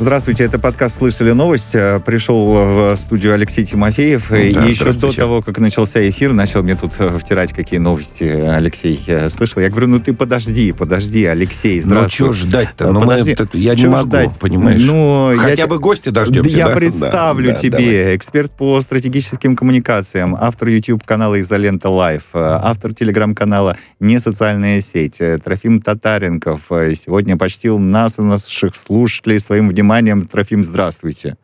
Здравствуйте, это подкаст «Слышали новость». Э, пришел в студию Алексей Тимофеев. Да, и еще до того, как начался эфир, начал мне тут э, втирать, какие новости Алексей э, слышал. Я говорю, ну ты подожди, подожди, Алексей, ну, здравствуй. Ну что ждать-то? Ну, подожди. Мы, я не могу, ждать? понимаешь? Ну, Хотя я бы гости дождемся, Я да? представлю да, тебе, давай. эксперт по стратегическим коммуникациям, автор YouTube-канала «Изолента Live», автор телеграм-канала «Не социальная сеть», Трофим Татаренков. Сегодня почтил нас и наших слушателей своим вниманием вниманием. Трофим, здравствуйте.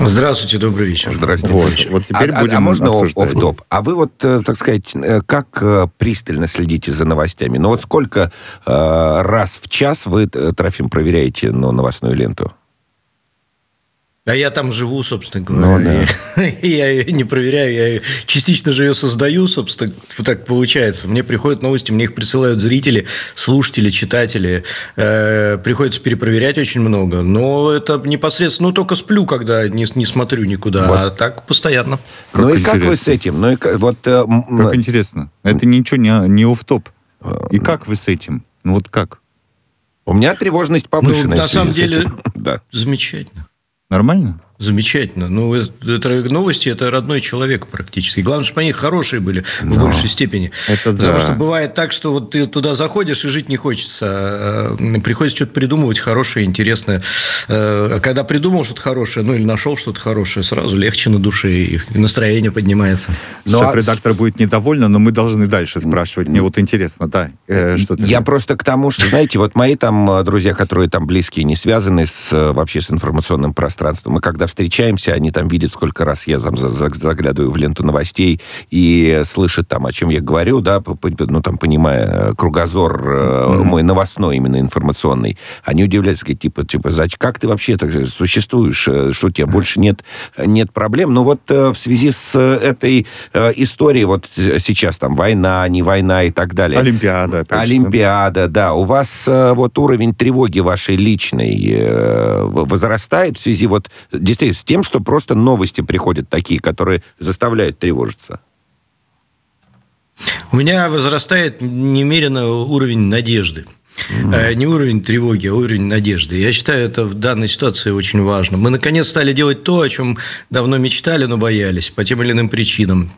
Здравствуйте, добрый вечер. Здравствуйте. Вот, вот теперь а, будем а можно обсуждать. офф-топ? А вы вот, э, так сказать, э, как э, пристально следите за новостями? Ну вот сколько раз в час вы, Трофим, проверяете ну, новостную ленту? А я там живу, собственно говоря. Ну, да. я, я не проверяю, я частично же ее создаю, собственно, так получается. Мне приходят новости, мне их присылают зрители, слушатели, читатели. Э, приходится перепроверять очень много. Но это непосредственно, ну, только сплю, когда не, не смотрю никуда, вот. а так постоянно. Как ну, и как вы с этим? Ну, и как, вот, э, как интересно. Это ничего не, не оф-топ. И как вы с этим? Ну, вот как? У меня тревожность повышенная. Ну, на самом деле, да. замечательно. Нормально? Замечательно. Ну, это новости, это родной человек практически. Главное, чтобы они хорошие были Но. в большей степени. Это Потому да. что бывает так, что вот ты туда заходишь и жить не хочется. А, приходится что-то придумывать хорошее, интересное. А когда придумал что-то хорошее, ну или нашел что-то хорошее, сразу легче на душе и настроение поднимается. Ну, Шеф-редактор будет недовольна, но мы должны дальше спрашивать. Мне вот интересно, да, э, что ты... Я просто к тому, что, знаете, вот мои там э, друзья, которые там близкие, не связаны с, э, вообще с информационным пространством, мы когда встречаемся, они там видят, сколько раз я там заглядываю в ленту новостей и слышат там, о чем я говорю, да, ну, там, понимая кругозор mm-hmm. мой новостной, именно информационный. Они удивляются, говорят, типа, типа, как ты вообще так существуешь, э, что у тебя больше нет, нет проблем? Но вот э, в связи с этой историей, вот сейчас там война, не война и так далее. Олимпиада. Опять Олимпиада, да. У вас вот уровень тревоги вашей личной возрастает в связи вот действительно с тем, что просто новости приходят такие, которые заставляют тревожиться? У меня возрастает немерено уровень надежды. Mm-hmm. Не уровень тревоги, а уровень надежды. Я считаю, это в данной ситуации очень важно. Мы, наконец, стали делать то, о чем давно мечтали, но боялись по тем или иным причинам.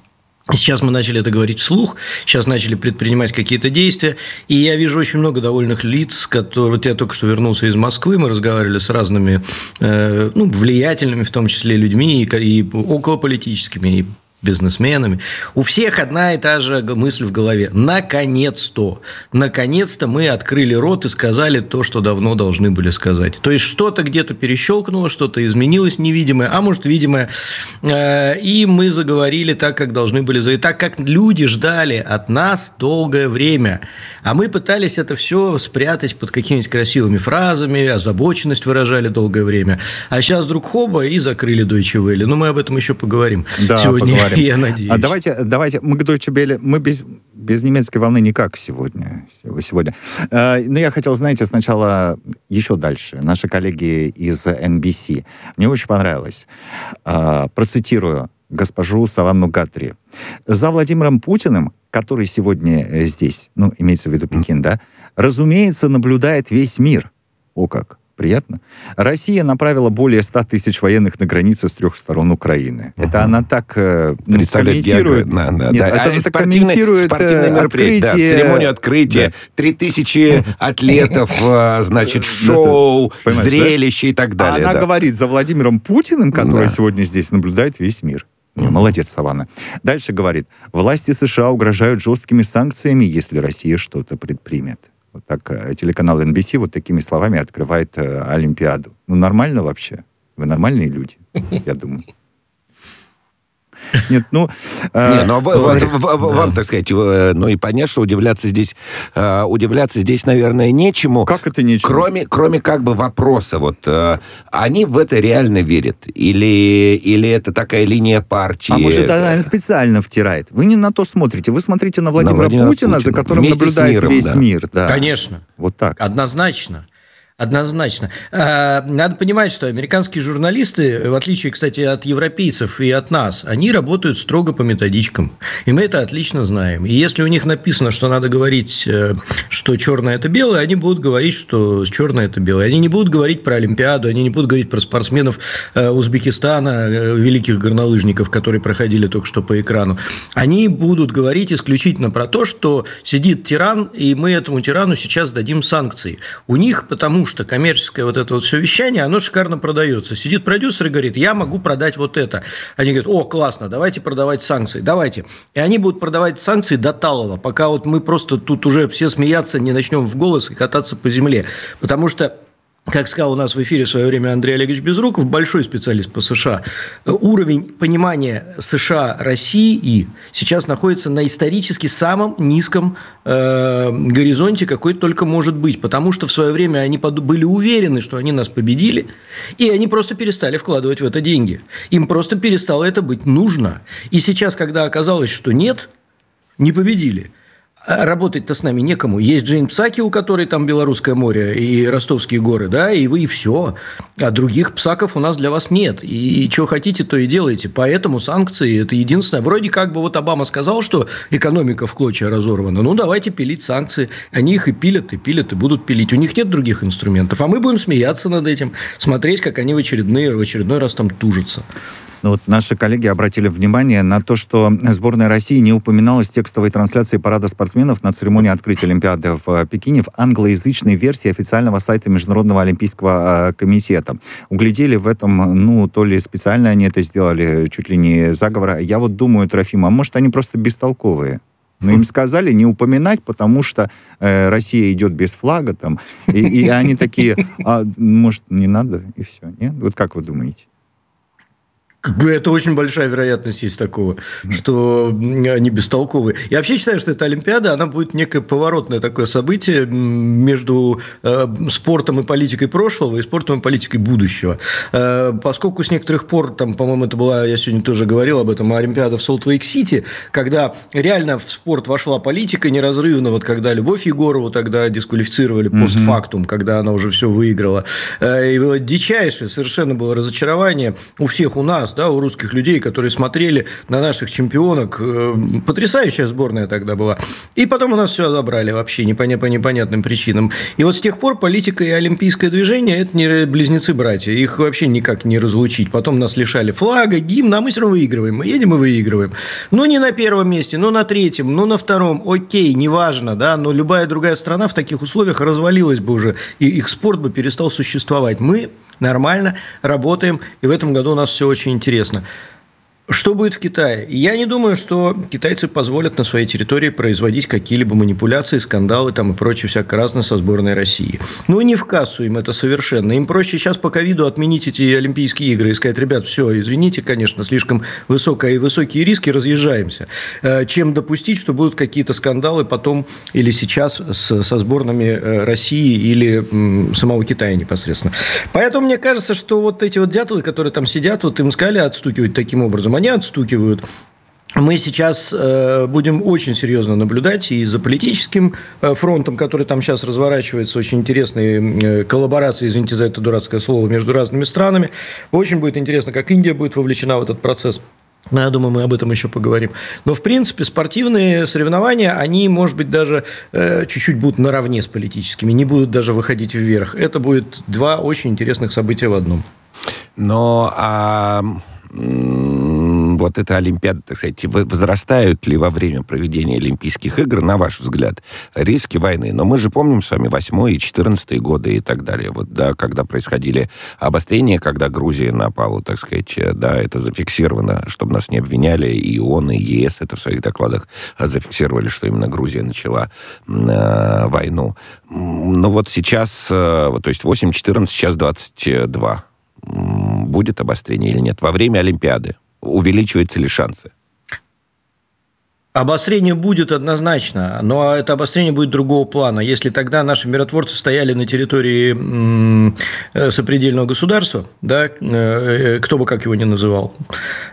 Сейчас мы начали это говорить вслух, сейчас начали предпринимать какие-то действия, и я вижу очень много довольных лиц, которые... Вот я только что вернулся из Москвы, мы разговаривали с разными э, ну, влиятельными, в том числе, людьми, и, и околополитическими, и бизнесменами. У всех одна и та же мысль в голове. Наконец-то. Наконец-то мы открыли рот и сказали то, что давно должны были сказать. То есть, что-то где-то перещелкнуло, что-то изменилось невидимое, а может, видимое. Э, и мы заговорили так, как должны были заговорить. Так, как люди ждали от нас долгое время. А мы пытались это все спрятать под какими-нибудь красивыми фразами, озабоченность выражали долгое время. А сейчас вдруг хоба и закрыли Deutsche Welle. Но мы об этом еще поговорим да, сегодня. Поговорим поговорим. Я надеюсь. А давайте, давайте, мы к Deutsche Welle, мы без, без немецкой волны никак сегодня. сегодня. Э, но я хотел, знаете, сначала еще дальше. Наши коллеги из NBC. Мне очень понравилось. Э, процитирую госпожу Саванну Гатри. За Владимиром Путиным, который сегодня здесь, ну, имеется в виду Пекин, да, разумеется, наблюдает весь мир. О как приятно. Россия направила более 100 тысяч военных на границу с трех сторон Украины. Угу. Это она так э, ну, комментирует. Да, да, Нет, да. Это а она так комментирует спортивное э, открытие. Да, церемонию открытия. Три тысячи атлетов, э, значит, шоу, зрелище и так далее. Она говорит за Владимиром Путиным, который сегодня здесь наблюдает весь мир. Молодец, Саванна. Дальше говорит, власти США угрожают жесткими санкциями, если Россия что-то предпримет. Вот так э, телеканал NBC вот такими словами открывает э, Олимпиаду. Ну, нормально вообще? Вы нормальные люди, я думаю. Нет, ну... Э, Не, ну а вам, так сказать, э, ну и понятно, что удивляться здесь, э, удивляться здесь, наверное, нечему. Как это нечему? Кроме, кроме как бы вопроса, вот, они в это реально верят? Или, или это такая линия партии? А может, она специально втирает? Вы не на то смотрите, вы смотрите на Владимира, на Владимира Путина, Путина, за которым наблюдает миром, весь да. мир. Да. Конечно. Вот так. Однозначно. Однозначно. А, надо понимать, что американские журналисты, в отличие, кстати, от европейцев и от нас, они работают строго по методичкам. И мы это отлично знаем. И если у них написано, что надо говорить, э, что черное – это белое, они будут говорить, что черное – это белое. Они не будут говорить про Олимпиаду, они не будут говорить про спортсменов э, Узбекистана, э, великих горнолыжников, которые проходили только что по экрану. Они будут говорить исключительно про то, что сидит тиран, и мы этому тирану сейчас дадим санкции. У них, потому что коммерческое вот это вот все вещание, оно шикарно продается. Сидит продюсер и говорит, я могу продать вот это. Они говорят, о, классно, давайте продавать санкции, давайте. И они будут продавать санкции до талого, пока вот мы просто тут уже все смеяться не начнем в голос и кататься по земле. Потому что как сказал у нас в эфире в свое время Андрей Олегович Безруков, большой специалист по США, уровень понимания США России сейчас находится на исторически самом низком э, горизонте, какой только может быть. Потому что в свое время они были уверены, что они нас победили, и они просто перестали вкладывать в это деньги. Им просто перестало это быть нужно. И сейчас, когда оказалось, что нет, не победили – работать-то с нами некому. Есть Джейн Псаки, у которой там Белорусское море и Ростовские горы, да, и вы, и все. А других псаков у нас для вас нет. И, и что хотите, то и делаете. Поэтому санкции – это единственное. Вроде как бы вот Обама сказал, что экономика в клочья разорвана. Ну, давайте пилить санкции. Они их и пилят, и пилят, и будут пилить. У них нет других инструментов. А мы будем смеяться над этим, смотреть, как они в, очередные, в очередной раз там тужатся. Ну, вот наши коллеги обратили внимание на то, что сборная России не упоминалась в текстовой трансляции парада спортсменов на церемонии открытия Олимпиады в э, Пекине в англоязычной версии официального сайта Международного Олимпийского э, комитета. Углядели в этом, ну, то ли специально они это сделали, чуть ли не заговора. Я вот думаю, Трофим, а может, они просто бестолковые? Но им сказали не упоминать, потому что э, Россия идет без флага там. И, и они такие, а, может, не надо, и все. Нет? Вот как вы думаете? Как бы это очень большая вероятность есть такого, что они бестолковые. Я вообще считаю, что эта Олимпиада, она будет некое поворотное такое событие между э, спортом и политикой прошлого и спортом и политикой будущего. Э, поскольку с некоторых пор, там, по-моему, это была, я сегодня тоже говорил об этом, Олимпиада в Солт-Лейк-Сити, когда реально в спорт вошла политика неразрывно, вот когда Любовь Егорову тогда дисквалифицировали постфактум, когда она уже все выиграла. Э, и дичайшее совершенно было разочарование у всех у нас, нас, да, у русских людей, которые смотрели на наших чемпионок. Э, потрясающая сборная тогда была. И потом у нас все забрали вообще не по непонятным причинам. И вот с тех пор политика и олимпийское движение – это не близнецы-братья. Их вообще никак не разлучить. Потом нас лишали флага, гимна, а мы все равно выигрываем. Мы едем и выигрываем. Ну, не на первом месте, но на третьем, ну, на втором. Окей, неважно, да, но любая другая страна в таких условиях развалилась бы уже, и их спорт бы перестал существовать. Мы нормально работаем, и в этом году у нас все очень интересно. Что будет в Китае? Я не думаю, что китайцы позволят на своей территории производить какие-либо манипуляции, скандалы там и прочее всякое разное со сборной России. Ну, не в кассу им это совершенно. Им проще сейчас по ковиду отменить эти Олимпийские игры и сказать, ребят, все, извините, конечно, слишком высокая и высокие риски, разъезжаемся. Э, чем допустить, что будут какие-то скандалы потом или сейчас с, со сборными э, России или м, самого Китая непосредственно. Поэтому мне кажется, что вот эти вот дятлы, которые там сидят, вот им сказали отстукивать таким образом, они отстукивают. Мы сейчас э, будем очень серьезно наблюдать и за политическим э, фронтом, который там сейчас разворачивается, очень интересные э, коллаборации, извините за это дурацкое слово, между разными странами. Очень будет интересно, как Индия будет вовлечена в этот процесс. Но я думаю, мы об этом еще поговорим. Но, в принципе, спортивные соревнования, они, может быть, даже э, чуть-чуть будут наравне с политическими, не будут даже выходить вверх. Это будет два очень интересных события в одном. Но а вот эта Олимпиада, так сказать, возрастают ли во время проведения Олимпийских игр, на ваш взгляд, риски войны? Но мы же помним с вами 8 и 14 годы и так далее. Вот, да, когда происходили обострения, когда Грузия напала, так сказать, да, это зафиксировано, чтобы нас не обвиняли, и ООН, и ЕС это в своих докладах зафиксировали, что именно Грузия начала э, войну. Но вот сейчас, э, то есть 8-14, сейчас 22 будет обострение или нет во время Олимпиады? Увеличиваются ли шансы? Обострение будет однозначно, но это обострение будет другого плана. Если тогда наши миротворцы стояли на территории э, сопредельного государства, да, э, кто бы как его ни называл,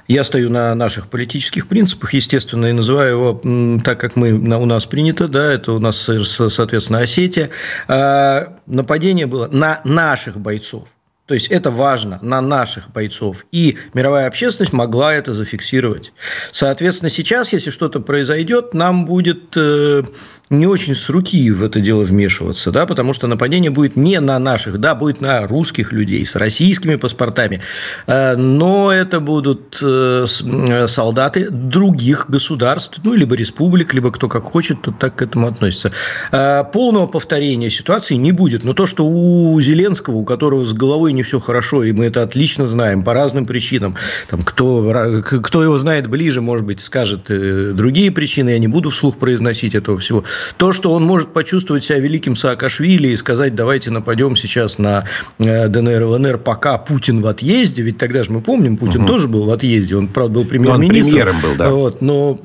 я стою на наших политических принципах, естественно, и называю его так, как мы, у нас принято, да, это у нас, соответственно, Осетия. А нападение было на наших бойцов. То есть это важно на наших бойцов. И мировая общественность могла это зафиксировать. Соответственно, сейчас, если что-то произойдет, нам будет э, не очень с руки в это дело вмешиваться, да, потому что нападение будет не на наших, да, будет на русских людей с российскими паспортами, э, но это будут э, солдаты других государств, ну, либо республик, либо кто как хочет, то так к этому относится. Полного повторения ситуации не будет, но то, что у Зеленского, у которого с головой не все хорошо, и мы это отлично знаем по разным причинам. Там, кто, кто его знает ближе, может быть, скажет э, другие причины, я не буду вслух произносить этого всего. То, что он может почувствовать себя великим Саакашвили и сказать, давайте нападем сейчас на э, ДНР, ЛНР, пока Путин в отъезде, ведь тогда же мы помним, Путин угу. тоже был в отъезде, он, правда, был премьер-министром. Он премьером был, да. Вот, но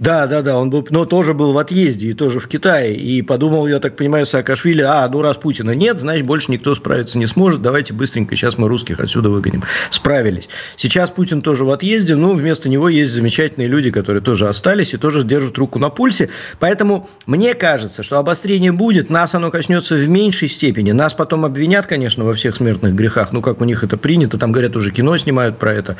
да, да, да, он был, но тоже был в отъезде и тоже в Китае. И подумал, я так понимаю, Саакашвили, а, ну раз Путина нет, значит, больше никто справиться не сможет, давайте быстренько сейчас мы русских отсюда выгоним. Справились. Сейчас Путин тоже в отъезде, но вместо него есть замечательные люди, которые тоже остались и тоже держат руку на пульсе. Поэтому мне кажется, что обострение будет, нас оно коснется в меньшей степени. Нас потом обвинят, конечно, во всех смертных грехах, ну, как у них это принято, там, говорят, уже кино снимают про это.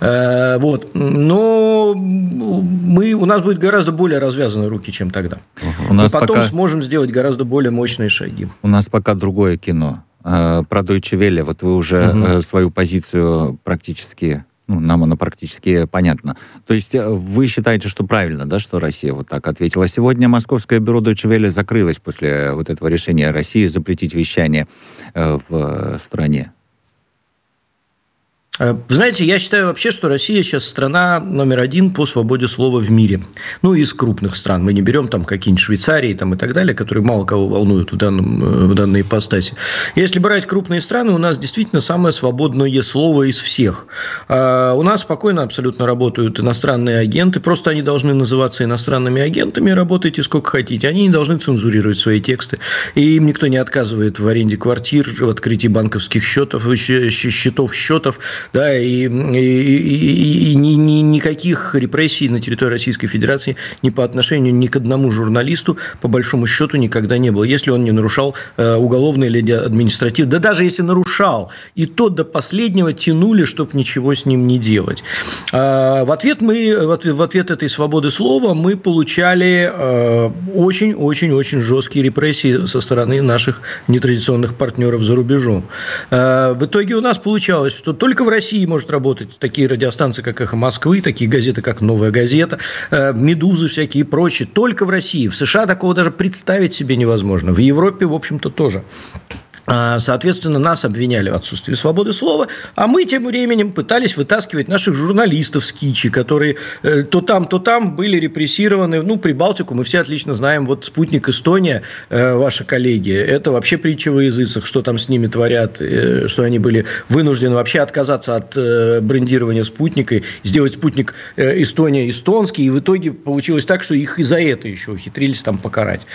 Э, вот. Но мы, у нас будет гораздо более развязаны руки, чем тогда. Угу. У нас И потом пока... сможем сделать гораздо более мощные шаги. У нас пока другое кино. А, про Deutsche Welle. Вот вы уже угу. свою позицию практически ну, нам оно практически понятно. То есть э, вы считаете, что правильно, да, что Россия вот так ответила? Сегодня Московское бюро Deutsche Welle закрылось после вот этого решения России запретить вещание в стране. Э, вы знаете, я считаю вообще, что Россия сейчас страна номер один по свободе слова в мире. Ну, из крупных стран. Мы не берем там какие-нибудь Швейцарии там, и так далее, которые мало кого волнуют в, данном, э, в данной ипостаси. Если брать крупные страны, у нас действительно самое свободное слово из всех. А у нас спокойно абсолютно работают иностранные агенты. Просто они должны называться иностранными агентами. Работайте сколько хотите. Они не должны цензурировать свои тексты. И им никто не отказывает в аренде квартир, в открытии банковских счетов, счетов, счетов да, и, и, и, и ни, ни, никаких репрессий на территории Российской Федерации ни по отношению ни к одному журналисту, по большому счету, никогда не было, если он не нарушал э, или административное, да даже если нарушал, и то до последнего тянули, чтобы ничего с ним не делать. А, в ответ мы, в ответ, в ответ этой свободы слова мы получали очень-очень-очень э, жесткие репрессии со стороны наших нетрадиционных партнеров за рубежом. Э, в итоге у нас получалось, что только в России может работать такие радиостанции, как «Эхо Москвы», такие газеты, как «Новая газета», э, «Медузы» всякие и прочие. Только в России. В США такого даже представить себе невозможно. В Европе, в общем-то, тоже. А, соответственно, нас обвиняли в отсутствии свободы слова, а мы тем временем пытались вытаскивать наших журналистов с Кичи, которые э, то там, то там были репрессированы. Ну, Прибалтику мы все отлично знаем. Вот «Спутник Эстония», э, ваши коллеги, это вообще притча во языцах, что там с ними творят, э, что они были вынуждены вообще отказаться от брендирования «Спутника», сделать «Спутник Эстония» эстонский, и в итоге получилось так, что их и за это еще ухитрились там покарать.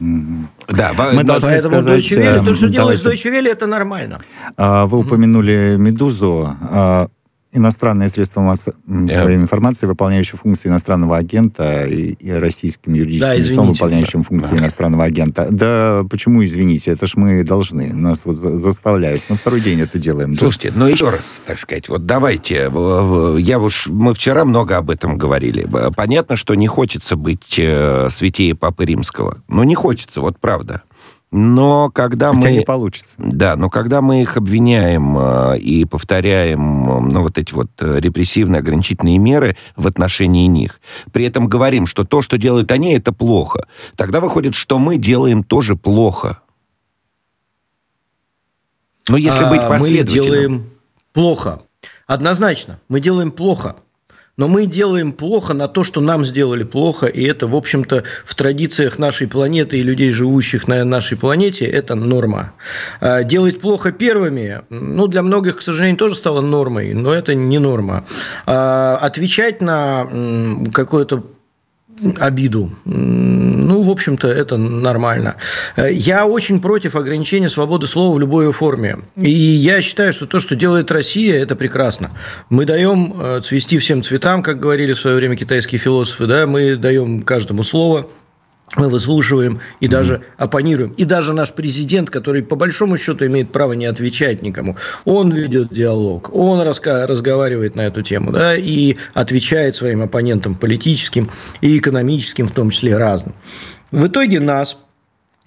Да, мы должны Поэтому сказать... То, что делает Deutsche Welle, это нормально. А, вы упомянули «Медузу». А, иностранные средства массовой yeah. информации, выполняющие функции иностранного агента, и, и российским юридическим да, лицом, выполняющим да. функции да. иностранного агента. Да почему, извините, это ж мы должны, нас вот заставляют. Мы второй день это делаем. Слушайте, да? ну еще раз, так сказать, вот давайте, я уж, мы вчера много об этом говорили. Понятно, что не хочется быть э, святее Папы Римского. Ну, не хочется, вот правда. Но когда Хотя мы... не получится. Да, но когда мы их обвиняем э, и повторяем ну, вот эти вот э, репрессивные ограничительные меры в отношении них, при этом говорим, что то, что делают они, это плохо, тогда выходит, что мы делаем тоже плохо. Но если а, быть последовательным... Мы делаем плохо. Однозначно, мы делаем плохо но мы делаем плохо на то, что нам сделали плохо, и это, в общем-то, в традициях нашей планеты и людей, живущих на нашей планете, это норма. А делать плохо первыми, ну, для многих, к сожалению, тоже стало нормой, но это не норма. А отвечать на какое-то обиду. Ну, в общем-то, это нормально. Я очень против ограничения свободы слова в любой форме. И я считаю, что то, что делает Россия, это прекрасно. Мы даем э, цвести всем цветам, как говорили в свое время китайские философы, да, мы даем каждому слово, мы выслушиваем и даже оппонируем. И даже наш президент, который по большому счету имеет право не отвечать никому, он ведет диалог, он разговаривает на эту тему, да, и отвечает своим оппонентам политическим и экономическим, в том числе разным. В итоге нас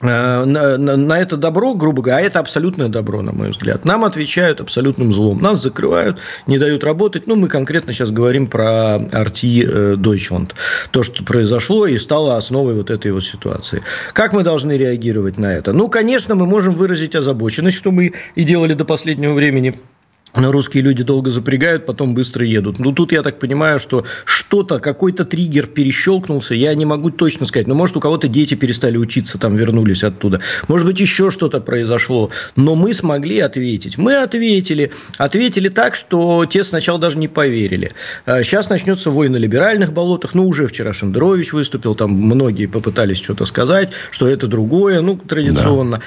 на, на, на это добро, грубо говоря, а это абсолютное добро, на мой взгляд, нам отвечают абсолютным злом. Нас закрывают, не дают работать. Ну, мы конкретно сейчас говорим про RT э, Deutschland. То, что произошло и стало основой вот этой вот ситуации. Как мы должны реагировать на это? Ну, конечно, мы можем выразить озабоченность, что мы и делали до последнего времени – но русские люди долго запрягают, потом быстро едут. Ну, тут я так понимаю, что что-то, какой-то триггер перещелкнулся, я не могу точно сказать. Но, может, у кого-то дети перестали учиться, там вернулись оттуда. Может быть, еще что-то произошло. Но мы смогли ответить. Мы ответили. Ответили так, что те сначала даже не поверили. Сейчас а начнется вой на либеральных болотах. Ну, уже вчера Шендерович выступил, там многие попытались что-то сказать, что это другое, ну, традиционно. Да.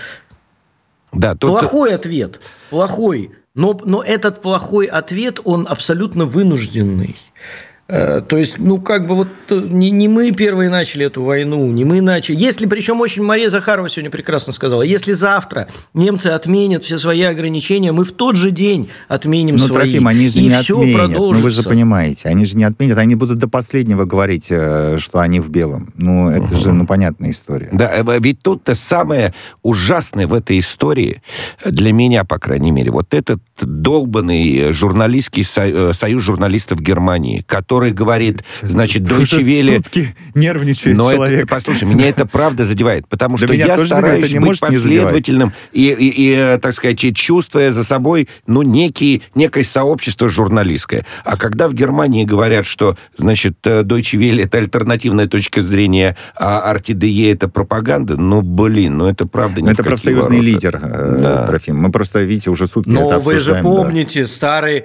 Да, тут... Плохой ответ. Плохой. Но, но этот плохой ответ, он абсолютно вынужденный. Э, то есть, ну, как бы вот э, не, не мы первые начали эту войну, не мы начали. Если, причем очень Мария Захарова сегодня прекрасно сказала, если завтра немцы отменят все свои ограничения, мы в тот же день отменим ну, свои. Трофим, они же и не отменят. Ну, вы же понимаете, они же не отменят, они будут до последнего говорить, э, что они в белом. Ну, это угу. же, ну, понятная история. Да, ведь тут-то самое ужасное в этой истории, для меня, по крайней мере, вот этот долбанный журналистский союз журналистов Германии, который который говорит, значит, Deutsche Welle... Сутки нервничает Но человек. Это, послушай, меня это правда задевает, потому что я стараюсь быть последовательным и, и, и, так сказать, чувствуя за собой, ну, некий, некое сообщество журналистское. А когда в Германии говорят, что, значит, Deutsche Welle это альтернативная точка зрения, а RTDE это пропаганда, ну, блин, ну, это правда не Это профсоюзный ворота. лидер, э, да. Трофим. Мы просто, видите, уже сутки Но это вы же помните да. старый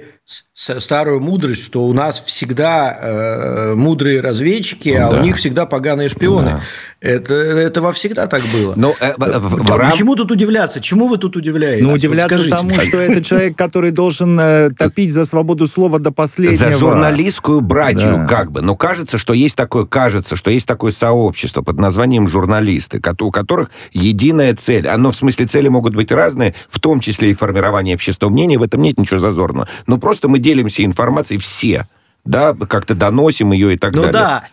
старую мудрость, что у нас всегда э, мудрые разведчики, ну, а да. у них всегда поганые шпионы. Да. Это, это во всегда так было. Но, ну, э, э, в, а Почему тут удивляться? Чему вы тут удивляетесь? Ну, удивляться вот тому, что это человек, который должен э, топить за свободу слова до последнего. За журналистскую братью, да. как бы. Но кажется, что есть такое, кажется, что есть такое сообщество под названием журналисты, у которых единая цель. Оно, в смысле, цели могут быть разные, в том числе и формирование общественного мнения, в этом нет ничего зазорного. Но просто мы делимся информацией все да, как-то доносим ее и так ну, далее. Ну да,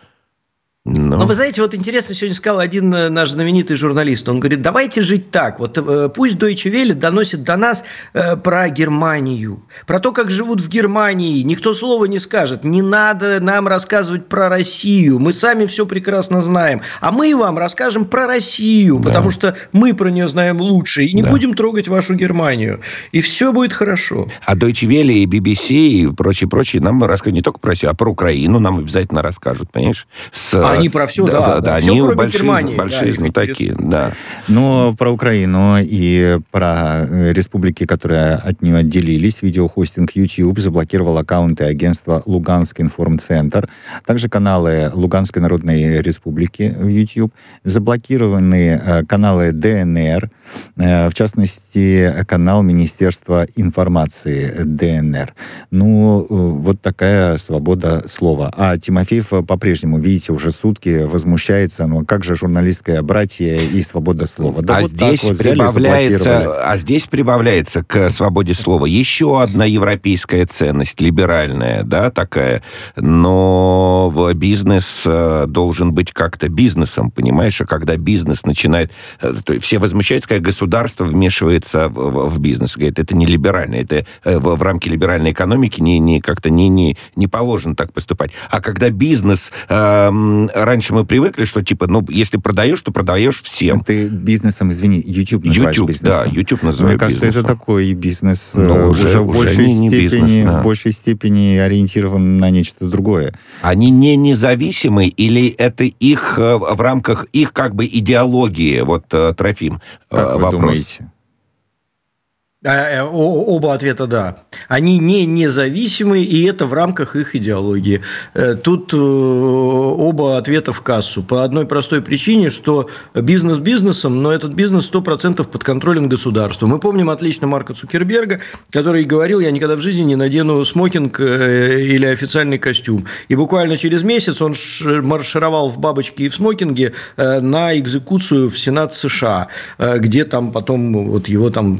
но... Но вы знаете, вот интересно, сегодня сказал один э, наш знаменитый журналист. Он говорит, давайте жить так. Вот э, пусть Deutsche Welle доносит до нас э, про Германию, про то, как живут в Германии. Никто слова не скажет. Не надо нам рассказывать про Россию. Мы сами все прекрасно знаем. А мы вам расскажем про Россию, да. потому что мы про нее знаем лучше. И не да. будем трогать вашу Германию. И все будет хорошо. А Deutsche Welle и BBC и прочие-прочие нам расскажут не только про Россию, а про Украину нам обязательно расскажут, понимаешь? С а они про все, да. Да, да, они большие, Германии, большие да, знатоки, да. Но про Украину и про э, республики, которые от нее отделились, видеохостинг YouTube заблокировал аккаунты агентства Луганский информцентр, также каналы Луганской Народной Республики в YouTube, заблокированы э, каналы ДНР, в частности, канал Министерства информации ДНР. Ну, вот такая свобода слова. А Тимофеев по-прежнему, видите, уже сутки возмущается, ну как же журналистское братье и свобода слова. Да а вот здесь вот прибавляется, а здесь прибавляется к свободе слова еще одна европейская ценность, либеральная, да, такая, но бизнес э, должен быть как-то бизнесом, понимаешь, а когда бизнес начинает, э, то все возмущаются, когда государство вмешивается в, в бизнес, говорит, это не либерально, это э, в, в рамки либеральной экономики не, не как-то не, не, не положено так поступать. А когда бизнес э, раньше мы привыкли, что типа, ну, если продаешь, то продаешь всем. Ты бизнесом, извини, YouTube называешь YouTube, бизнесом. да, YouTube называю Мне кажется, бизнесом. это такой бизнес, Но ну, уже, уже в большей, не, степени, бизнес, да. в большей степени ориентирован на нечто другое. Они не независимы или это их э, в рамках их как бы идеологии, вот, э, Трофим, как вопрос. вы думаете? А, э, оба ответа да. Они не независимы, и это в рамках их идеологии. Э, тут э, оба ответа в кассу. По одной простой причине, что бизнес бизнесом, но этот бизнес 100% под контролем государства. Мы помним отлично Марка Цукерберга, который говорил, я никогда в жизни не надену смокинг или официальный костюм. И буквально через месяц он маршировал в бабочке и в смокинге на экзекуцию в Сенат США, где там потом вот его там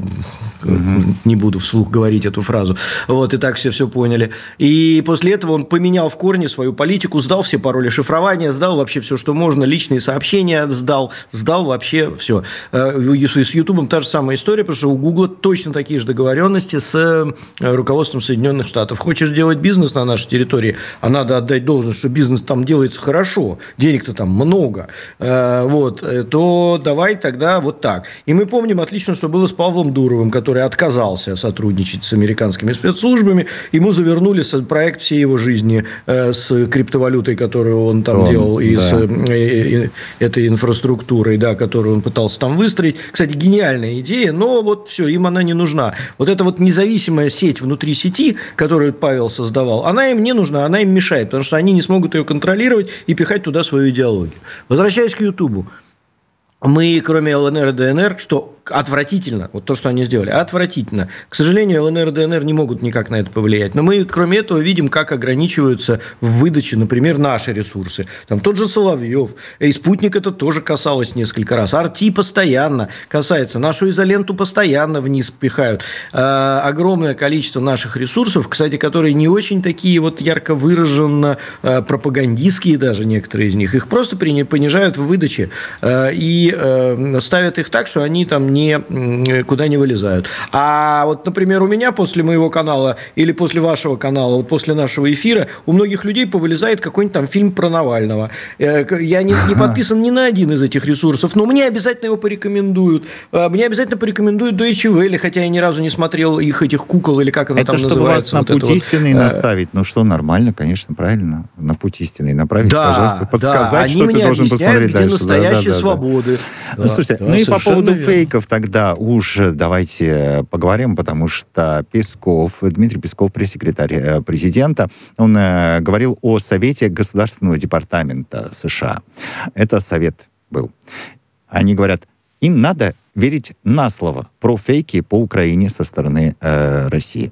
угу. не буду вслух говорить эту фразу. Вот, и так все все поняли. И после этого он поменял в корне свою политику, сдал все пароли шифрования, сдал вообще все, что можно, личные сообщения сдал, сдал вообще все. Э, с Ютубом та же самая история, потому что у Гугла точно такие же договоренности с э, руководством Соединенных Штатов. Хочешь делать бизнес на нашей территории, а надо отдать должность, что бизнес там делается хорошо, денег-то там много, э, вот, то давай тогда вот так. И мы помним отлично, что было с Павлом Дуровым, который отказался сотрудничать с американскими спецслужбами. Ему завернули проект всей его жизни э, с криптовалютой, которую он там он, делал, и да. с э, этой инфраструктурой, да, которую он пытался там выстроить. Кстати, гениальная идея, но вот все, им она не нужна. Вот эта вот независимая сеть внутри сети, которую Павел создавал, она им не нужна, она им мешает, потому что они не смогут ее контролировать и пихать туда свою идеологию. Возвращаясь к Ютубу мы, кроме ЛНР и ДНР, что отвратительно, вот то, что они сделали, отвратительно. К сожалению, ЛНР и ДНР не могут никак на это повлиять. Но мы, кроме этого, видим, как ограничиваются в выдаче, например, наши ресурсы. Там тот же Соловьев. И спутник это тоже касалось несколько раз. Арти постоянно касается. Нашу изоленту постоянно вниз пихают. Э, огромное количество наших ресурсов, кстати, которые не очень такие вот ярко выраженно э, пропагандистские даже некоторые из них. Их просто понижают в выдаче. Э, и э, ставят их так, что они там никуда не вылезают. А вот, например, у меня после моего канала или после вашего канала, вот после нашего эфира, у многих людей повылезает какой-нибудь там фильм про Навального. Э, я не, не подписан ни на один из этих ресурсов, но мне обязательно его порекомендуют. Э, мне обязательно порекомендуют Deutsche Welle, хотя я ни разу не смотрел их этих кукол или как оно это там чтобы называется. Вас на вот путь истинный вот. наставить. Ну что, нормально, конечно, правильно. На путь истинный направить, да, пожалуйста. Подсказать, да. что ты должен посмотреть где дальше. настоящие да, да, свободы. Да. Ну, слушайте, да, ну и по поводу верно. фейков тогда уж давайте поговорим, потому что Песков, Дмитрий Песков, пресс-секретарь э, президента, он э, говорил о Совете Государственного департамента США. Это совет был. Они говорят, им надо верить на слово про фейки по Украине со стороны э, России.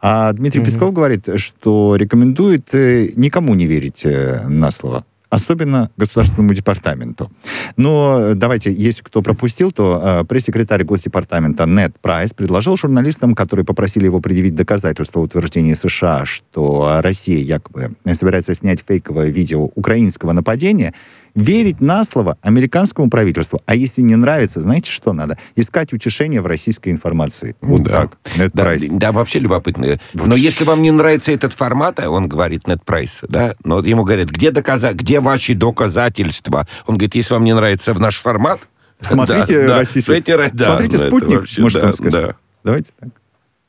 А Дмитрий mm-hmm. Песков говорит, что рекомендует э, никому не верить э, на слово особенно Государственному департаменту. Но давайте, если кто пропустил, то э, пресс-секретарь Госдепартамента Нед Прайс предложил журналистам, которые попросили его предъявить доказательства утверждения США, что Россия якобы собирается снять фейковое видео украинского нападения, верить на слово американскому правительству. А если не нравится, знаете, что надо? Искать утешение в российской информации. Вот да. так. Нед да, Прайс. да, вообще любопытно. Но если вам не нравится этот формат, а он говорит Нед Прайс, да, но ему говорят, где, доказа... где ваши доказательства? Он говорит, если вам не нравится в наш формат, Смотрите да, российский... Смотрите, да, Смотрите ну, спутник, вообще, может, да, он скажет. Да. Давайте так.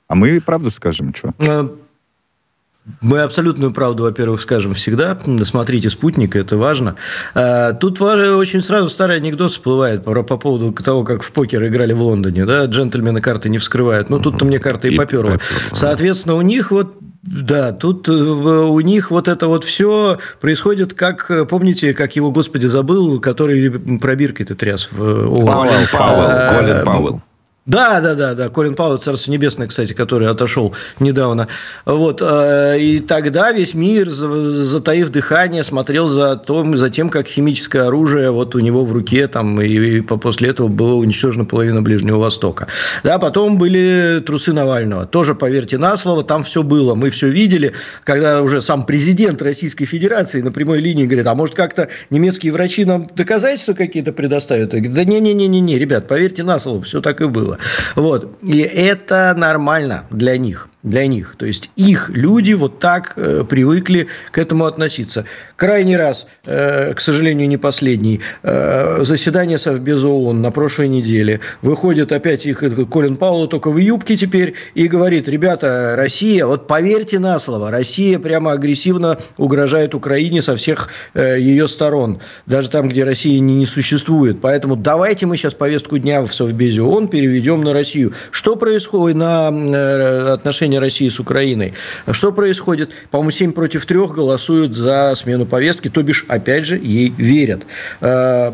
А мы правду скажем, что? Э, мы абсолютную правду, во-первых, скажем всегда. Смотрите спутник, это важно. А, тут очень сразу старый анекдот всплывает по, по поводу того, как в покер играли в Лондоне. Да? Джентльмены карты не вскрывают. Ну, тут-то мне карта и поперла. Соответственно, у них вот да, тут э, у них вот это вот все происходит, как, помните, как его, господи, забыл, который пробиркой-то тряс в Пауэлл, Пауэлл, Колин Пауэлл. Да, да, да, да. Колин Пауэлл, Царство Небесное, кстати, который отошел недавно. Вот. Э, и тогда весь мир, затаив дыхание, смотрел за, том, за тем, как химическое оружие вот у него в руке, там, и после этого было уничтожена половина Ближнего Востока. Да, потом были трусы Навального. Тоже, поверьте на слово, там все было. Мы все видели, когда уже сам президент Российской Федерации на прямой линии говорит, а может, как-то немецкие врачи нам доказательства какие-то предоставят? говорит, да не-не-не-не, ребят, поверьте на слово, все так и было было. Вот. И это нормально для них. Для них. То есть их люди вот так э, привыкли к этому относиться. Крайний раз, э, к сожалению, не последний, э, заседание Совбеза ООН на прошлой неделе. Выходит опять их Колин Пауло только в юбке теперь и говорит, ребята, Россия, вот поверьте на слово, Россия прямо агрессивно угрожает Украине со всех э, ее сторон, даже там, где Россия не, не существует. Поэтому давайте мы сейчас повестку дня в Совбезе ООН переведем на Россию. Что происходит на э, отношения России с Украиной? Что происходит? По-моему, 7 против 3 голосуют за смену повестки, то бишь, опять же, ей верят. Э,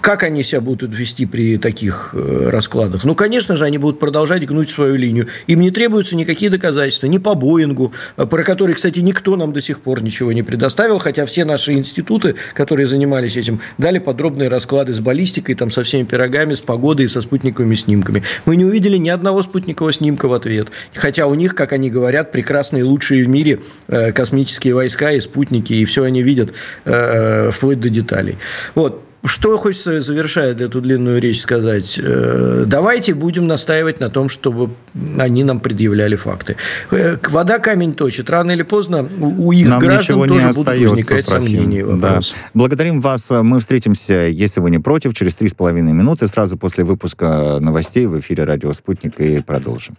как они себя будут вести при таких э, раскладах? Ну, конечно же, они будут продолжать гнуть свою линию. Им не требуются никакие доказательства, ни по Боингу, про который, кстати, никто нам до сих пор ничего не предоставил, хотя все наши институты, которые занимались этим, дали подробные расклады с баллистикой, там, со всеми пирогами, с погодой и со спутниковыми снимками. Мы не увидели ни одного спутникового снимка в ответ. Хотя у них, как они говорят, прекрасные, лучшие в мире э, космические войска и спутники, и все они видят э, вплоть до деталей. Вот. Что хочется, завершая эту длинную речь, сказать? Э, давайте будем настаивать на том, чтобы они нам предъявляли факты. Э, вода камень точит. Рано или поздно у их нам граждан ничего тоже не будут возникать сомнения. Да. Благодарим вас. Мы встретимся, если вы не против, через три с половиной минуты, сразу после выпуска новостей в эфире «Радио Спутник» и продолжим.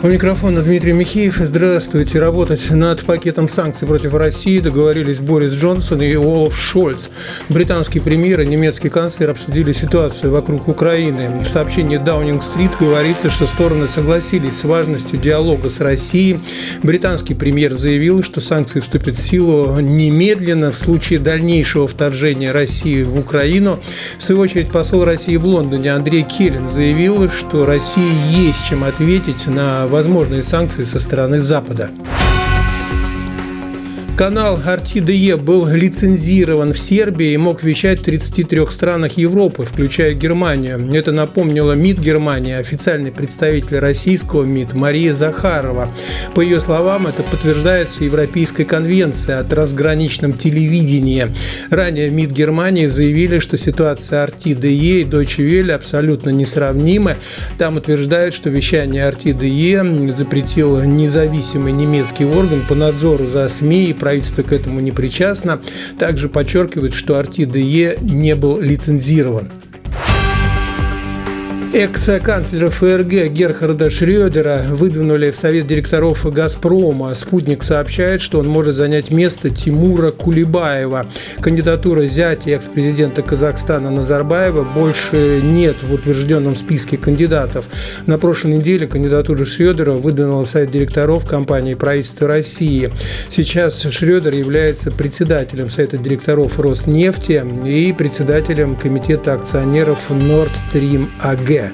У микрофона Дмитрий Михеев. Здравствуйте. Работать над пакетом санкций против России договорились Борис Джонсон и Олаф Шольц. Британский премьер и немецкий канцлер обсудили ситуацию вокруг Украины. В сообщении Даунинг-стрит говорится, что стороны согласились с важностью диалога с Россией. Британский премьер заявил, что санкции вступят в силу немедленно в случае дальнейшего вторжения России в Украину. В свою очередь посол России в Лондоне Андрей Келлин заявил, что России есть чем ответить на возможные санкции со стороны Запада. Канал RTDE был лицензирован в Сербии и мог вещать в 33 странах Европы, включая Германию. Это напомнила МИД Германии, официальный представитель российского МИД Мария Захарова. По ее словам, это подтверждается Европейской конвенцией о трансграничном телевидении. Ранее МИД Германии заявили, что ситуация RTDE и Deutsche Welle абсолютно несравнимы. Там утверждают, что вещание RTDE запретил независимый немецкий орган по надзору за СМИ и правительство к этому не причастно. Также подчеркивают, что RTDE не был лицензирован. Экс-канцлера ФРГ Герхарда Шрёдера выдвинули в совет директоров «Газпрома». «Спутник» сообщает, что он может занять место Тимура Кулибаева. Кандидатура зятя экс-президента Казахстана Назарбаева больше нет в утвержденном списке кандидатов. На прошлой неделе кандидатуру Шрёдера выдвинула в совет директоров компании правительства России. Сейчас Шрёдер является председателем совета директоров Роснефти и председателем комитета акционеров Nord Stream AG.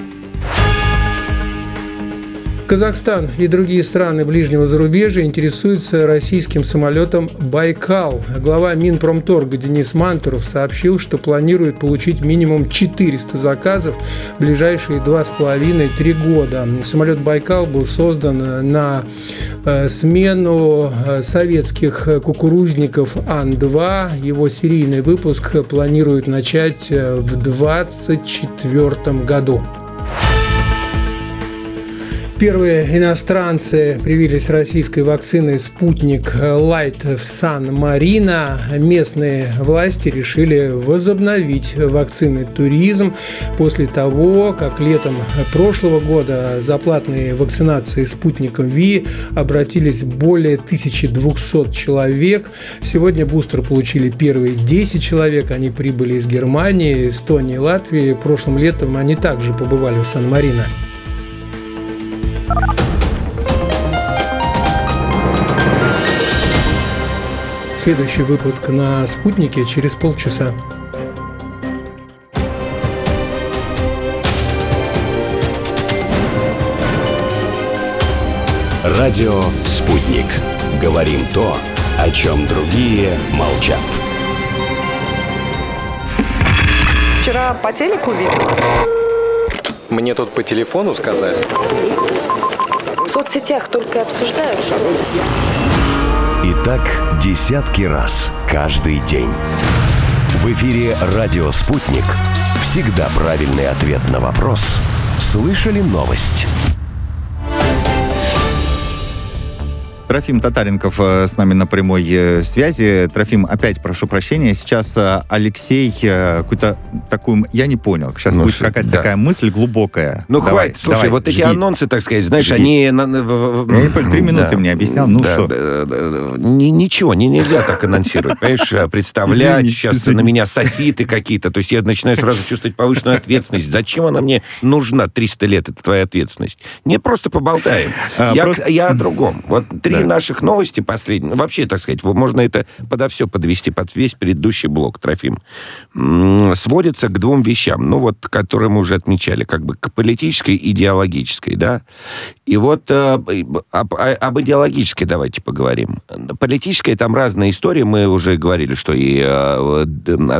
Казахстан и другие страны ближнего зарубежья интересуются российским самолетом «Байкал». Глава Минпромторга Денис Мантуров сообщил, что планирует получить минимум 400 заказов в ближайшие 2,5-3 года. Самолет «Байкал» был создан на э, смену э, советских кукурузников Ан-2. Его серийный выпуск планируют начать э, в 2024 году. Первые иностранцы привились российской вакциной «Спутник Лайт» в Сан-Марино. Местные власти решили возобновить вакцинный туризм после того, как летом прошлого года за платные вакцинации спутником ВИ обратились более 1200 человек. Сегодня бустер получили первые 10 человек. Они прибыли из Германии, Эстонии, Латвии. Прошлым летом они также побывали в Сан-Марино. Следующий выпуск на «Спутнике» через полчаса. Радио «Спутник». Говорим то, о чем другие молчат. Вчера по телеку видел? Мне тут по телефону сказали. Соцсетях только и обсуждают, что... И так десятки раз каждый день. В эфире «Радио Спутник». Всегда правильный ответ на вопрос. Слышали новость? Трофим Татаренков э, с нами на прямой э, связи. Трофим, опять прошу прощения. Сейчас э, Алексей какую-то такую... Я не понял. Сейчас ну, будет какая-то да. такая мысль глубокая. Ну, давай, хватит. Слушай, давай, вот жги. эти анонсы, так сказать, знаешь, жги. они... Я не понял, три минуты да. мне объяснял. Ну, да, что? Да, да, да. Ничего, не, нельзя так анонсировать. Понимаешь, представлять сейчас на меня софиты какие-то. То есть я начинаю сразу чувствовать повышенную ответственность. Зачем она мне нужна 300 лет, это твоя ответственность? Не просто поболтаем. А, я о другом. Вот три да. наших новости последние, ну, вообще, так сказать, можно это подо все подвести, под весь предыдущий блок, Трофим, сводится к двум вещам, ну вот, которые мы уже отмечали, как бы к политической и идеологической, да. И вот э, об, об идеологической давайте поговорим. Политическая там разная история, мы уже говорили, что и э,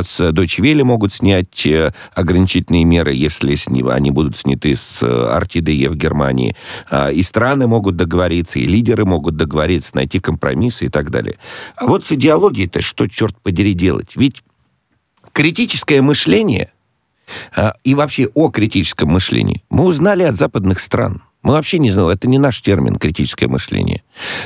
с Deutsche Welle могут снять э, ограничительные меры, если с, они будут сняты с RTDE в Германии, э, и страны могут договориться, и лидеры могут договориться, договориться, найти компромиссы и так далее. А вот с идеологией-то что, черт подери, делать? Ведь критическое мышление а, и вообще о критическом мышлении мы узнали от западных стран – мы вообще не знаем, это не наш термин критическое мышление.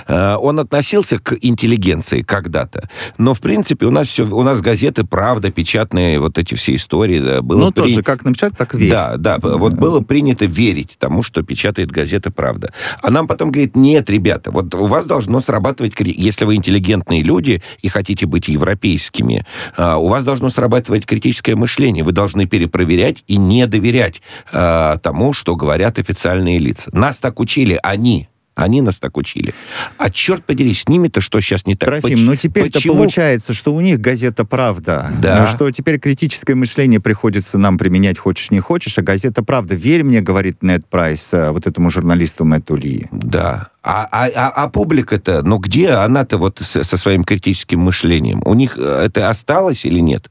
А, он относился к интеллигенции когда-то, но в принципе у нас все, у нас газеты «Правда», печатные вот эти все истории. Да, было ну, при... тоже как напечатать, так верить. Да, да, вот было принято верить тому, что печатает газета «Правда». А нам потом говорит, нет, ребята, вот у вас должно срабатывать, если вы интеллигентные люди и хотите быть европейскими, а, у вас должно срабатывать критическое мышление. Вы должны перепроверять и не доверять а, тому, что говорят официальные лица. Нас так учили они. Они нас так учили. А черт подери, с ними-то что сейчас не так? Трофим, Поч- ну теперь-то получается, что у них газета «Правда». Да. Что теперь критическое мышление приходится нам применять хочешь не хочешь, а газета «Правда». Верь мне, говорит Нед Прайс, э, вот этому журналисту Мэтту Ли. Да. А, а, а, а публика-то, ну где она-то вот со своим критическим мышлением? У них э, это осталось или нет?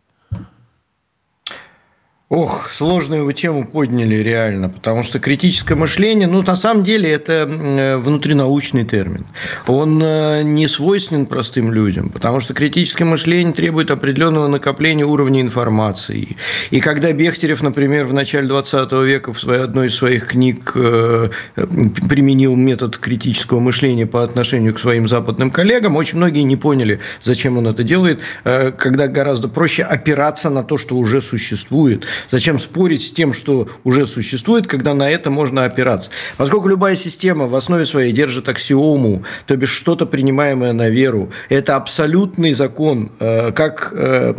Ох, сложную вы тему подняли реально, потому что критическое мышление, ну, на самом деле, это э, внутринаучный термин. Он э, не свойственен простым людям, потому что критическое мышление требует определенного накопления уровня информации. И когда Бехтерев, например, в начале 20 века в своей, одной из своих книг э, применил метод критического мышления по отношению к своим западным коллегам, очень многие не поняли, зачем он это делает, когда гораздо проще опираться на то, что уже существует – Зачем спорить с тем, что уже существует, когда на это можно опираться? Поскольку любая система в основе своей держит аксиому, то бишь что-то принимаемое на веру, это абсолютный закон э, как э,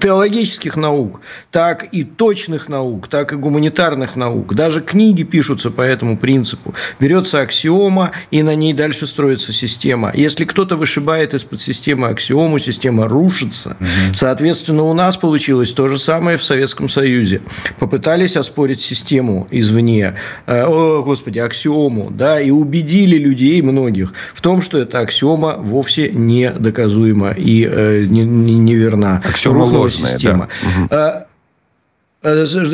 теологических наук, так и точных наук, так и гуманитарных наук. Даже книги пишутся по этому принципу. Берется аксиома, и на ней дальше строится система. Если кто-то вышибает из-под системы аксиому, система рушится. Угу. Соответственно, у нас получилось то же самое в Советском Союзе. Попытались оспорить систему извне, э, о, господи, аксиому, да, и убедили людей, многих, в том, что эта аксиома вовсе не доказуема и э, не, не, не верна. Аксиома ложная, система. Да.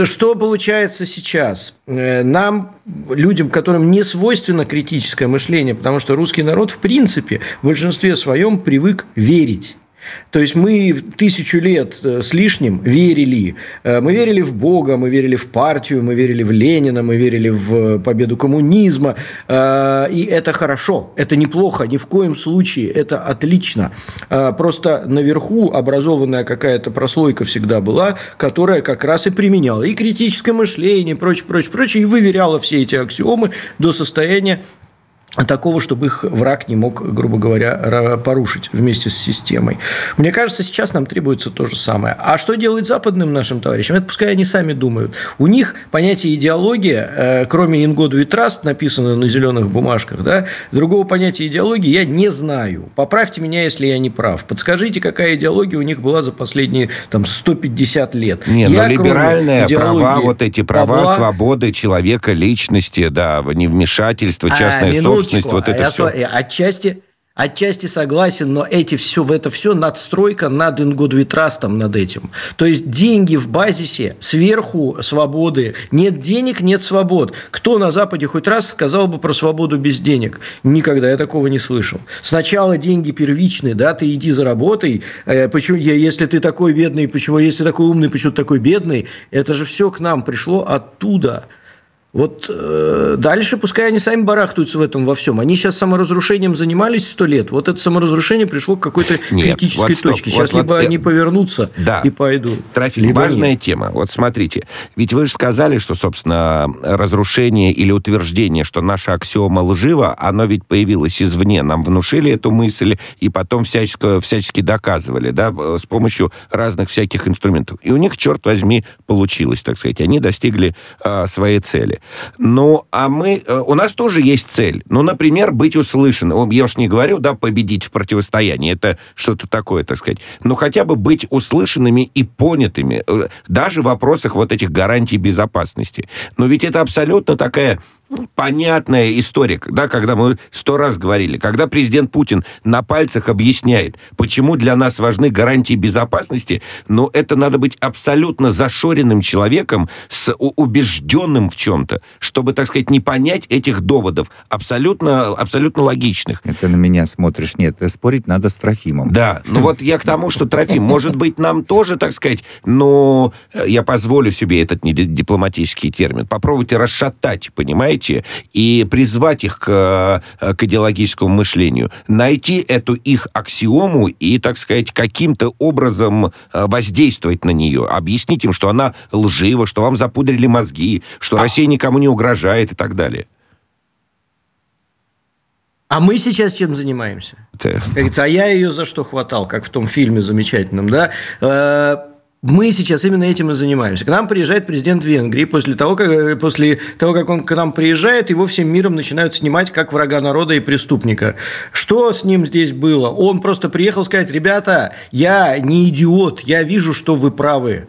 Что получается сейчас? Нам, людям, которым не свойственно критическое мышление, потому что русский народ, в принципе, в большинстве своем привык верить. То есть мы тысячу лет э, с лишним верили. Э, мы верили в Бога, мы верили в партию, мы верили в Ленина, мы верили в победу коммунизма. Э, и это хорошо, это неплохо, ни в коем случае, это отлично. Просто наверху образованная какая-то прослойка всегда была, которая как раз и применяла и критическое мышление, и прочее, прочее, прочее, и выверяла все эти аксиомы до состояния такого, чтобы их враг не мог, грубо говоря, порушить вместе с системой. Мне кажется, сейчас нам требуется то же самое. А что делать западным нашим товарищам? Это пускай они сами думают. У них понятие идеология, э, кроме Ингоду и Траст, написано на зеленых бумажках, да, другого понятия идеологии я не знаю. Поправьте меня, если я не прав. Подскажите, какая идеология у них была за последние там, 150 лет. Не, я, но либеральные права, вот эти права, Павла... свободы человека, личности, да, невмешательство, частная а, собственность, вот это а все. Я, отчасти, Отчасти согласен, но эти все, в это все надстройка над ингудвитрастом над этим. То есть деньги в базисе, сверху свободы. Нет денег, нет свобод. Кто на Западе хоть раз сказал бы про свободу без денег? Никогда я такого не слышал. Сначала деньги первичные, да, ты иди заработай. Э, почему, если ты такой бедный, почему, если такой умный, почему ты такой бедный? Это же все к нам пришло оттуда. Вот э, дальше пускай они сами барахтаются в этом во всем. Они сейчас саморазрушением занимались сто лет. Вот это саморазрушение пришло к какой-то Нет, критической вот точке. Сейчас вот, либо вот, они повернутся да. и пойдут. Трофим, важная нет. тема. Вот смотрите. Ведь вы же сказали, что, собственно, разрушение или утверждение, что наша аксиома лжива, оно ведь появилось извне. Нам внушили эту мысль и потом всячески, всячески доказывали, да, с помощью разных всяких инструментов. И у них, черт возьми, получилось, так сказать. Они достигли э, своей цели. Ну, а мы... Э, у нас тоже есть цель. Ну, например, быть услышанным. Я уж не говорю, да, победить в противостоянии. Это что-то такое, так сказать. Но хотя бы быть услышанными и понятыми. Э, даже в вопросах вот этих гарантий безопасности. Но ведь это абсолютно такая понятная история, да, когда мы сто раз говорили, когда президент Путин на пальцах объясняет, почему для нас важны гарантии безопасности, но это надо быть абсолютно зашоренным человеком, с убежденным в чем-то, чтобы, так сказать, не понять этих доводов, абсолютно, абсолютно логичных. Это на меня смотришь. Нет, спорить надо с Трофимом. Да, ну вот я к тому, что Трофим, может быть, нам тоже, так сказать, но я позволю себе этот дипломатический термин, попробуйте расшатать, понимаете, понимаете, и призвать их к, к идеологическому мышлению, найти эту их аксиому и, так сказать, каким-то образом э, воздействовать на нее, объяснить им, что она лжива, что вам запудрили мозги, что Россия никому не угрожает и так далее. А мы сейчас чем занимаемся? Это... Говорится, а я ее за что хватал, как в том фильме замечательном, да? Э, мы сейчас именно этим и занимаемся. К нам приезжает президент Венгрии. После того, как, после того, как он к нам приезжает, его всем миром начинают снимать как врага народа и преступника. Что с ним здесь было? Он просто приехал сказать, ребята, я не идиот, я вижу, что вы правы.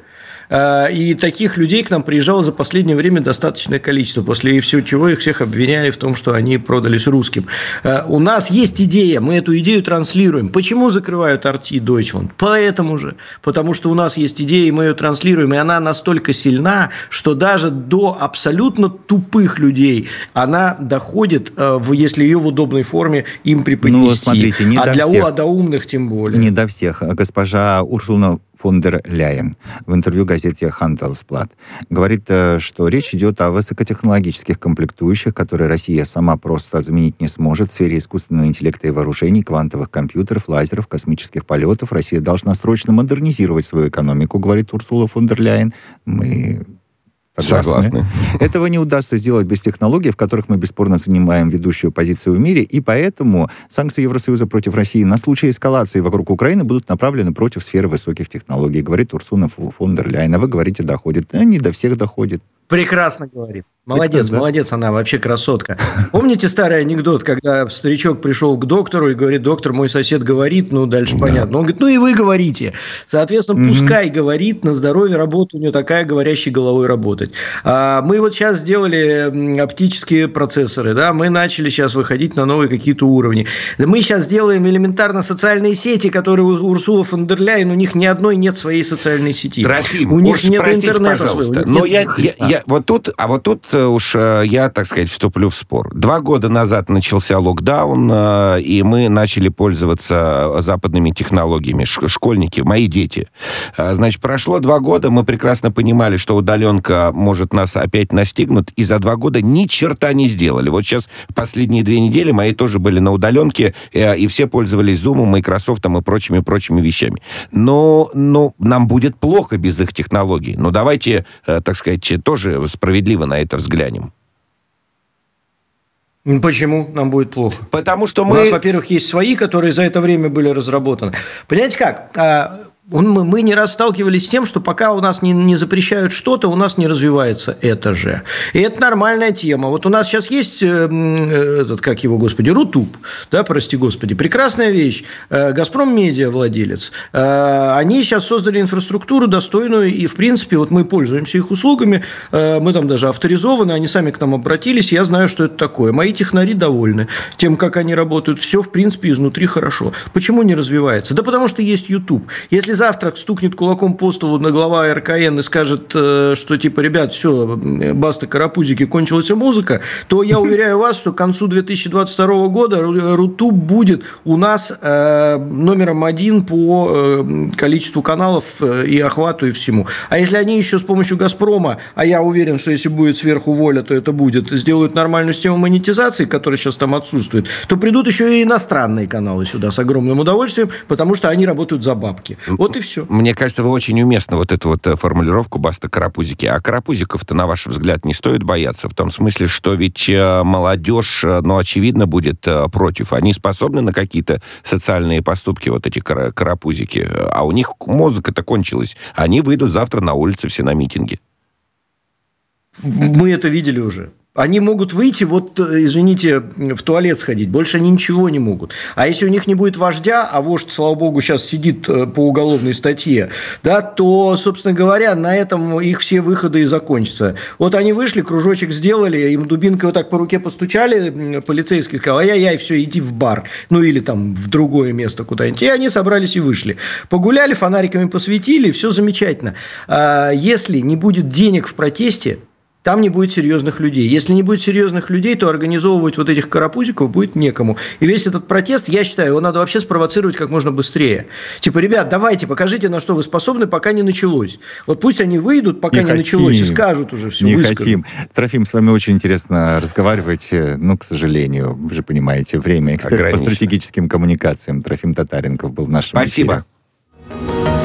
А, и таких людей к нам приезжало за последнее время достаточное количество, после всего чего их всех обвиняли в том, что они продались русским. А, у нас есть идея, мы эту идею транслируем. Почему закрывают Арти и Deutschland? Поэтому же. Потому что у нас есть идея, и мы ее транслируем, и она настолько сильна, что даже до абсолютно тупых людей она доходит, а, если ее в удобной форме им преподнести. Ну, смотрите, не а до для всех. А до умных тем более. Не до всех. Госпожа Урсула фон дер Ляйен в интервью газете Handelsblatt говорит, э, что речь идет о высокотехнологических комплектующих, которые Россия сама просто заменить не сможет в сфере искусственного интеллекта и вооружений, квантовых компьютеров, лазеров, космических полетов. Россия должна срочно модернизировать свою экономику, говорит Урсула фон дер Ляйен. Мы Согласны. Этого не удастся сделать без технологий, в которых мы бесспорно занимаем ведущую позицию в мире, и поэтому санкции Евросоюза против России на случай эскалации вокруг Украины будут направлены против сферы высоких технологий, говорит Урсуна фон дер Ляйен. А вы говорите, доходит. А не до всех доходит. Прекрасно говорит. Молодец, да? молодец, она вообще красотка. Помните старый анекдот, когда старичок пришел к доктору и говорит, доктор, мой сосед говорит, ну, дальше да. понятно. Он говорит, ну, и вы говорите. Соответственно, угу. пускай говорит, на здоровье работа у него такая, говорящей головой работать. А мы вот сейчас сделали оптические процессоры, да, мы начали сейчас выходить на новые какие-то уровни. Мы сейчас делаем элементарно социальные сети, которые у Урсула фон дер Ляйен, у них ни одной нет своей социальной сети. Трофим, у них нет интернета своего. Но я, я, я, вот тут, а вот тут уж э, я, так сказать, вступлю в спор. Два года назад начался локдаун, э, и мы начали пользоваться западными технологиями. Школьники, мои дети. Э, значит, прошло два года, мы прекрасно понимали, что удаленка может нас опять настигнуть, и за два года ни черта не сделали. Вот сейчас последние две недели мои тоже были на удаленке, и все пользовались Zoom, Microsoft и прочими-прочими вещами. Но, но нам будет плохо без их технологий. Но давайте, так сказать, тоже справедливо на это взглянем. Почему нам будет плохо? Потому что мы... У нас, во-первых, есть свои, которые за это время были разработаны. Понимаете как? Он, мы, мы не расталкивались с тем, что пока у нас не, не запрещают что-то, у нас не развивается это же. И это нормальная тема. Вот у нас сейчас есть э, этот, как его, господи, Рутуб, да, прости господи, прекрасная вещь. Э, Газпром Медиа владелец. Э, они сейчас создали инфраструктуру достойную, и, в принципе, вот мы пользуемся их услугами, э, мы там даже авторизованы, они сами к нам обратились, я знаю, что это такое. Мои технари довольны тем, как они работают. Все, в принципе, изнутри хорошо. Почему не развивается? Да потому что есть YouTube. Если завтра стукнет кулаком по столу на глава РКН и скажет, э, что типа, ребят, все, баста карапузики, кончилась музыка, то я уверяю вас, что к концу 2022 года Рутуб будет у нас э, номером один по э, количеству каналов и охвату и всему. А если они еще с помощью «Газпрома», а я уверен, что если будет сверху воля, то это будет, сделают нормальную систему монетизации, которая сейчас там отсутствует, то придут еще и иностранные каналы сюда с огромным удовольствием, потому что они работают за бабки. Вот и все. Мне кажется, вы очень уместно вот эту вот э, формулировку «баста карапузики». А карапузиков-то, на ваш взгляд, не стоит бояться? В том смысле, что ведь э, молодежь, э, ну, очевидно, будет против. Они способны на какие-то социальные поступки, вот эти карапузики. А у них музыка-то кончилась. Они выйдут завтра на улицы все на митинги. Мы это видели уже. Они могут выйти, вот, э, извините, в туалет сходить. Больше они ничего не могут. А если у них не будет вождя, а вождь, слава богу, сейчас сидит э, по уголовной статье, да, то, собственно говоря, на этом их все выходы и закончатся. Вот они вышли, кружочек сделали, им дубинкой вот так по руке постучали, полицейский сказал, ай-яй-яй, все, иди в бар. Ну, или там в другое место куда-нибудь. И они собрались и вышли. Погуляли, фонариками посветили, все замечательно. А если не будет денег в протесте, там не будет серьезных людей. Если не будет серьезных людей, то организовывать вот этих карапузиков будет некому. И весь этот протест, я считаю, его надо вообще спровоцировать как можно быстрее. Типа, ребят, давайте, покажите, на что вы способны, пока не началось. Вот пусть они выйдут, пока не, не хотим, началось, и скажут уже все. Не выскажут. хотим. Трофим, с вами очень интересно разговаривать, ну, к сожалению, вы же понимаете, время. Эксперт по стратегическим коммуникациям Трофим Татаренков был в нашем Спасибо. Эфире.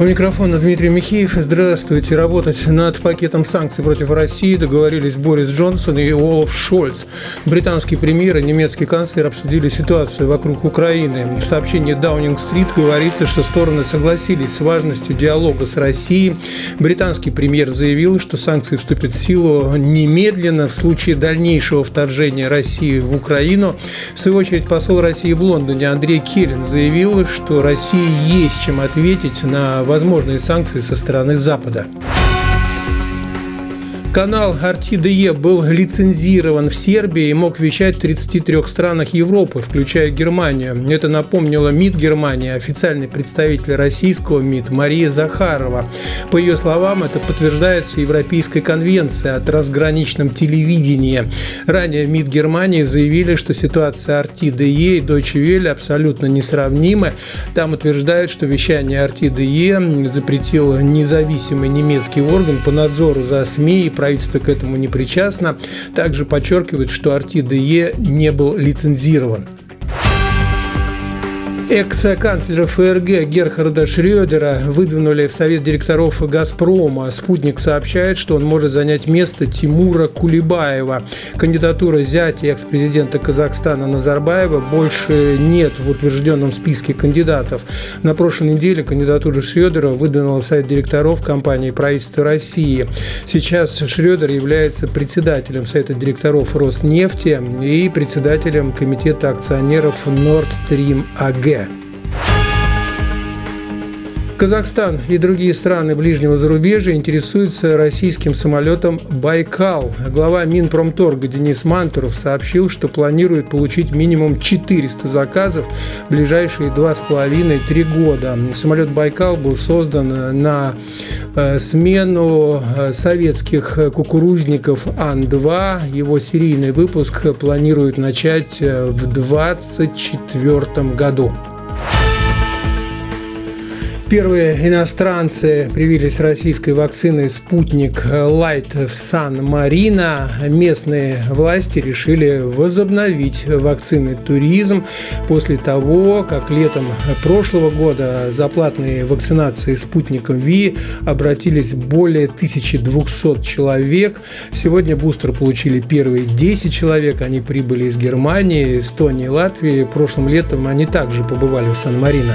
У микрофона Дмитрий Михеев. Здравствуйте. Работать над пакетом санкций против России договорились Борис Джонсон и Олаф Шольц. Британский премьер и немецкий канцлер обсудили ситуацию вокруг Украины. В сообщении Даунинг-стрит говорится, что стороны согласились с важностью диалога с Россией. Британский премьер заявил, что санкции вступят в силу немедленно в случае дальнейшего вторжения России в Украину. В свою очередь посол России в Лондоне Андрей Келлин заявил, что России есть чем ответить на возможные санкции со стороны Запада. Канал RTDE был лицензирован в Сербии и мог вещать в 33 странах Европы, включая Германию. Это напомнила МИД Германии, официальный представитель российского МИД Мария Захарова. По ее словам, это подтверждается Европейской конвенцией о трансграничном телевидении. Ранее МИД Германии заявили, что ситуация RTDE и Deutsche Welle абсолютно несравнимы. Там утверждают, что вещание RTDE запретил независимый немецкий орган по надзору за СМИ и правительство к этому не причастно. Также подчеркивает, что RTDE не был лицензирован. Экс-канцлера ФРГ Герхарда Шрёдера выдвинули в совет директоров «Газпрома». «Спутник» сообщает, что он может занять место Тимура Кулебаева. Кандидатура зятя экс-президента Казахстана Назарбаева больше нет в утвержденном списке кандидатов. На прошлой неделе кандидатуру Шрёдера выдвинула в совет директоров компании правительства России. Сейчас Шрёдер является председателем совета директоров Роснефти и председателем комитета акционеров Nord Stream AG. Казахстан и другие страны ближнего зарубежья интересуются российским самолетом «Байкал». Глава Минпромторга Денис Мантуров сообщил, что планирует получить минимум 400 заказов в ближайшие 2,5-3 года. Самолет «Байкал» был создан на э, смену э, советских кукурузников Ан-2. Его серийный выпуск планируют начать э, в 2024 году. Первые иностранцы привились российской вакциной «Спутник Лайт» в Сан-Марино. Местные власти решили возобновить вакцинный туризм после того, как летом прошлого года за платные вакцинации спутником ВИ обратились более 1200 человек. Сегодня бустер получили первые 10 человек. Они прибыли из Германии, Эстонии, Латвии. Прошлым летом они также побывали в Сан-Марино.